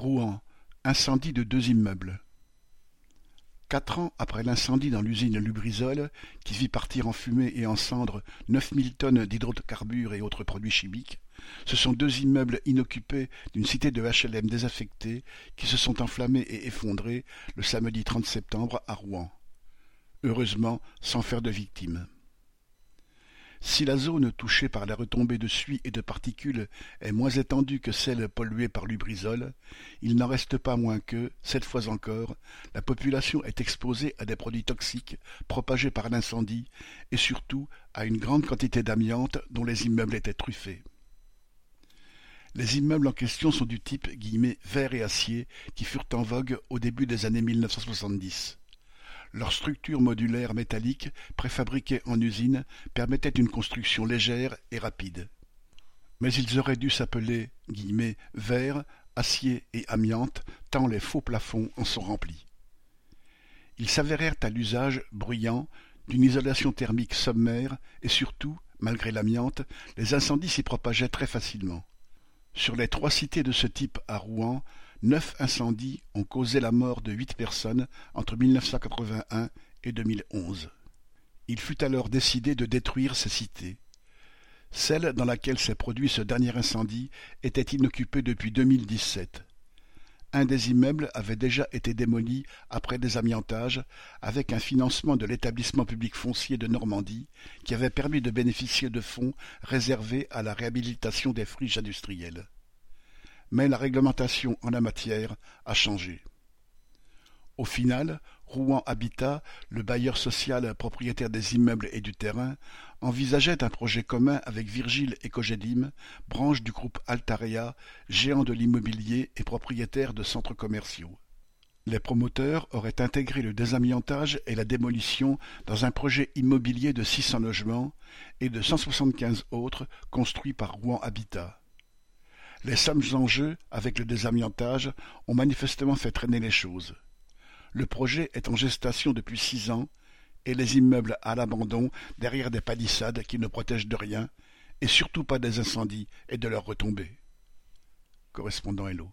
Rouen, incendie de deux immeubles. Quatre ans après l'incendie dans l'usine Lubrizol, qui vit partir en fumée et en cendres neuf mille tonnes d'hydrocarbures et autres produits chimiques, ce sont deux immeubles inoccupés d'une cité de HLM désaffectée qui se sont enflammés et effondrés le samedi 30 septembre à Rouen. Heureusement, sans faire de victimes. Si la zone touchée par la retombée de suie et de particules est moins étendue que celle polluée par l'ubrizol, il n'en reste pas moins que, cette fois encore, la population est exposée à des produits toxiques propagés par l'incendie et surtout à une grande quantité d'amiante dont les immeubles étaient truffés. Les immeubles en question sont du type guillemets, verre et acier qui furent en vogue au début des années 1970. Leur structure modulaire métallique, préfabriquée en usine, permettait une construction légère et rapide. Mais ils auraient dû s'appeler « verre, acier et amiante, tant les faux plafonds en sont remplis. Ils s'avérèrent à l'usage bruyants, d'une isolation thermique sommaire, et surtout, malgré l'amiante, les incendies s'y propageaient très facilement. Sur les trois cités de ce type à Rouen, Neuf incendies ont causé la mort de huit personnes entre 1981 et 2011. Il fut alors décidé de détruire ces cités. Celle dans laquelle s'est produit ce dernier incendie était inoccupée depuis 2017. Un des immeubles avait déjà été démoli après des amiantages avec un financement de l'établissement public foncier de Normandie qui avait permis de bénéficier de fonds réservés à la réhabilitation des friches industrielles mais la réglementation en la matière a changé. Au final, Rouen Habitat, le bailleur social propriétaire des immeubles et du terrain, envisageait un projet commun avec Virgile et Cogedim, branche du groupe Altarea, géant de l'immobilier et propriétaire de centres commerciaux. Les promoteurs auraient intégré le désamiantage et la démolition dans un projet immobilier de 600 logements et de 175 autres construits par Rouen Habitat. Les sommes en jeu avec le désamiantage ont manifestement fait traîner les choses. Le projet est en gestation depuis six ans et les immeubles à l'abandon derrière des palissades qui ne protègent de rien et surtout pas des incendies et de leurs retombées. Correspondant Hello.